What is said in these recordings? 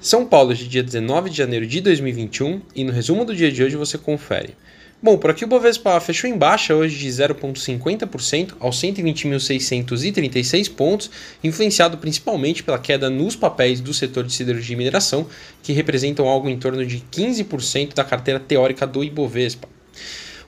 São Paulo de dia 19 de janeiro de 2021 e no resumo do dia de hoje você confere. Bom, por aqui o Bovespa fechou em baixa hoje de 0,50% aos 120.636 pontos, influenciado principalmente pela queda nos papéis do setor de siderurgia e mineração, que representam algo em torno de 15% da carteira teórica do Ibovespa.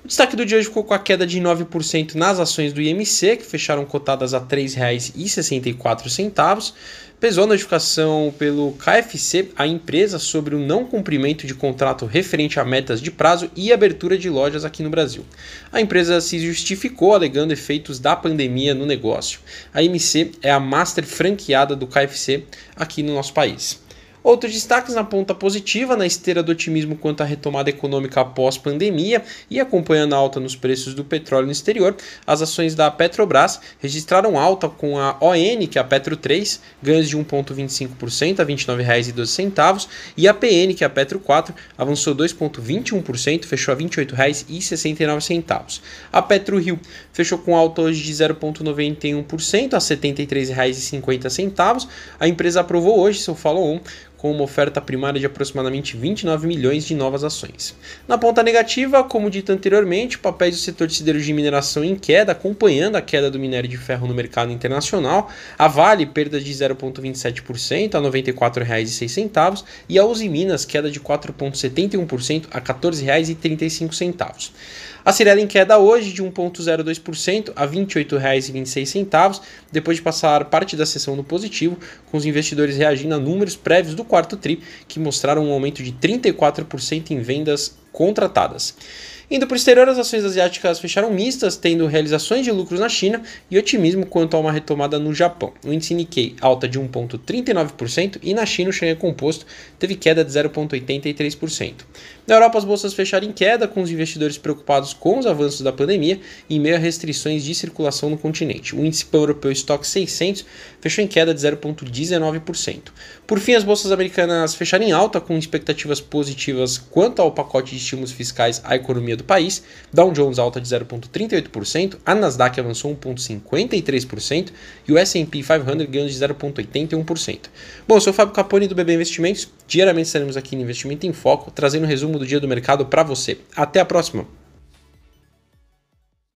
O destaque do dia hoje ficou com a queda de 9% nas ações do IMC, que fecharam cotadas a R$ 3,64. Pesou a notificação pelo KFC, a empresa, sobre o não cumprimento de contrato referente a metas de prazo e abertura de lojas aqui no Brasil. A empresa se justificou alegando efeitos da pandemia no negócio. A IMC é a master franqueada do KFC aqui no nosso país. Outros destaques na ponta positiva, na esteira do otimismo quanto à retomada econômica após pandemia e acompanhando a alta nos preços do petróleo no exterior, as ações da Petrobras registraram alta com a ON, que é a Petro 3, ganhos de 1,25% a R$ 29,12, e a PN, que é a Petro 4, avançou 2,21%, fechou a R$ 28,69. A Petro Rio fechou com alta hoje de 0,91% a R$ 73,50. A empresa aprovou hoje seu follow-on com uma oferta primária de aproximadamente 29 milhões de novas ações. Na ponta negativa, como dito anteriormente, papéis do setor de siderurgia e mineração em queda, acompanhando a queda do minério de ferro no mercado internacional, a Vale perda de 0,27% a R$ 94,06 e a Uzi Minas queda de 4,71% a R$ 14,35. A Cirela em queda hoje de 1,02% a R$ 28,26, depois de passar parte da sessão no positivo, com os investidores reagindo a números prévios do quarto TRI, que mostraram um aumento de 34% em vendas contratadas. Indo para o exterior, as ações asiáticas fecharam mistas, tendo realizações de lucros na China e otimismo quanto a uma retomada no Japão. O índice Nikkei alta de 1,39% e na China o Xangai Composto teve queda de 0,83%. Na Europa, as bolsas fecharam em queda, com os investidores preocupados com os avanços da pandemia e em meio a restrições de circulação no continente. O índice europeu Stock 600 fechou em queda de 0,19%. Por fim, as bolsas americanas fecharam em alta, com expectativas positivas quanto ao pacote de estímulos fiscais à economia do país. Dow Jones alta de 0,38%, a Nasdaq avançou 1,53% e o S&P 500 ganhou de 0,81%. Bom, eu sou o Fábio Capone do BB Investimentos. Diariamente estaremos aqui no Investimento em Foco, trazendo um resumo do dia do mercado para você. Até a próxima!